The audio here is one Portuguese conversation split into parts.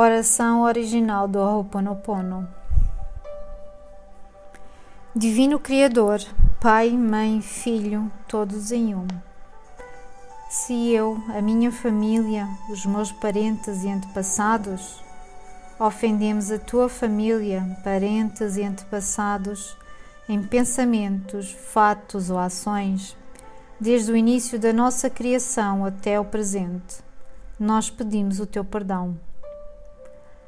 Oração original do Ho'oponopono. Divino Criador, Pai, Mãe, Filho, todos em um. Se eu, a minha família, os meus parentes e antepassados, ofendemos a tua família, parentes e antepassados em pensamentos, fatos ou ações, desde o início da nossa criação até o presente, nós pedimos o teu perdão.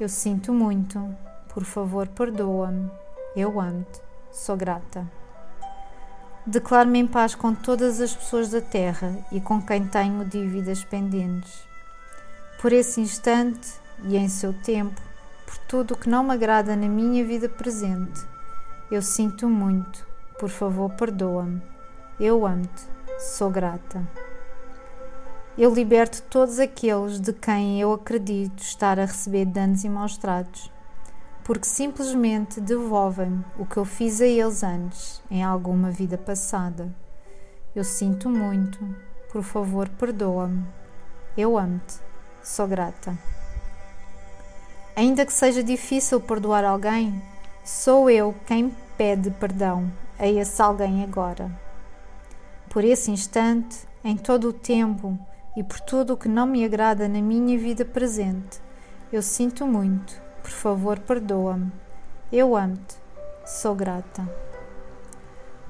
Eu sinto muito. Por favor, perdoa-me. Eu amo-te. Sou grata. Declaro-me em paz com todas as pessoas da Terra e com quem tenho dívidas pendentes. Por esse instante e em seu tempo, por tudo o que não me agrada na minha vida presente, eu sinto muito. Por favor, perdoa-me. Eu amo-te. Sou grata eu liberto todos aqueles de quem eu acredito estar a receber danos e maus tratos, porque simplesmente devolvem o que eu fiz a eles antes, em alguma vida passada. Eu sinto muito, por favor, perdoa-me. Eu amo-te, sou grata. Ainda que seja difícil perdoar alguém, sou eu quem pede perdão a esse alguém agora. Por esse instante, em todo o tempo, e por tudo o que não me agrada na minha vida presente. Eu sinto muito. Por favor, perdoa-me. Eu amo-te. Sou grata.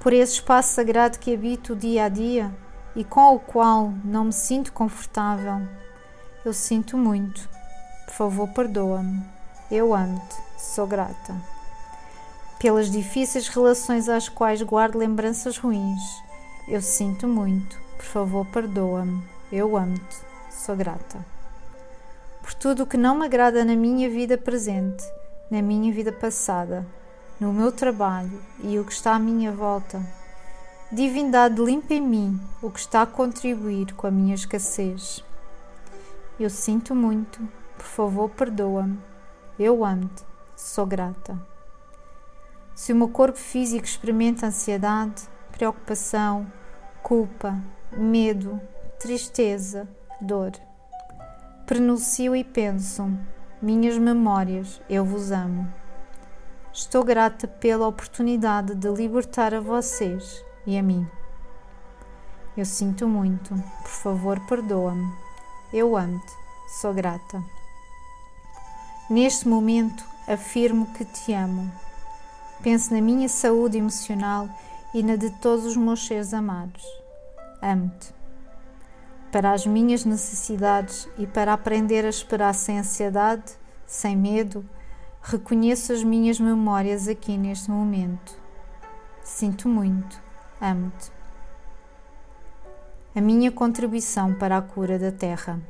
Por esse espaço sagrado que habito dia a dia e com o qual não me sinto confortável. Eu sinto muito. Por favor, perdoa-me. Eu amo-te. Sou grata. Pelas difíceis relações às quais guardo lembranças ruins. Eu sinto muito. Por favor, perdoa-me. Eu amo-te, sou grata. Por tudo o que não me agrada na minha vida presente, na minha vida passada, no meu trabalho e o que está à minha volta. Divindade limpa em mim o que está a contribuir com a minha escassez. Eu sinto muito, por favor, perdoa-me. Eu amo-te, sou grata. Se o meu corpo físico experimenta ansiedade, preocupação, culpa, medo, tristeza, dor. Pronuncio e penso: Minhas memórias, eu vos amo. Estou grata pela oportunidade de libertar a vocês e a mim. Eu sinto muito, por favor, perdoa-me. Eu amo-te, sou grata. Neste momento, afirmo que te amo. Penso na minha saúde emocional e na de todos os meus seres amados. Amo-te para as minhas necessidades e para aprender a esperar sem ansiedade, sem medo, reconheço as minhas memórias aqui neste momento. Sinto muito, amo-te. A minha contribuição para a cura da Terra.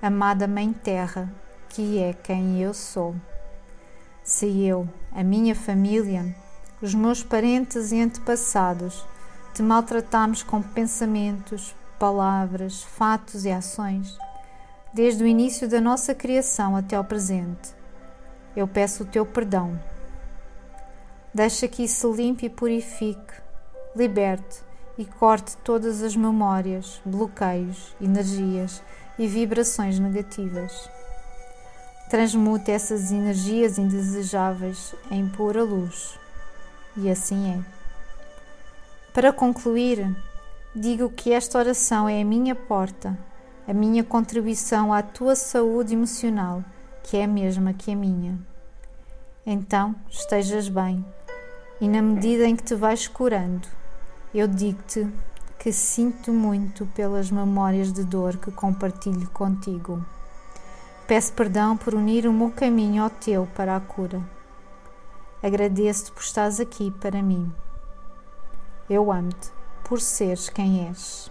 Amada Mãe Terra, que é quem eu sou. Se eu, a minha família, os meus parentes e antepassados te maltratamos com pensamentos, palavras, fatos e ações, desde o início da nossa criação até ao presente. Eu peço o teu perdão. Deixa que isso limpe e purifique, liberte e corte todas as memórias, bloqueios, energias e vibrações negativas. Transmute essas energias indesejáveis em pura luz. E assim é. Para concluir, Digo que esta oração é a minha porta, a minha contribuição à tua saúde emocional, que é a mesma que a minha. Então estejas bem, e na medida em que te vais curando, eu digo-te que sinto muito pelas memórias de dor que compartilho contigo. Peço perdão por unir o meu caminho ao teu para a cura. Agradeço-te por estares aqui para mim. Eu amo-te por seres quem és.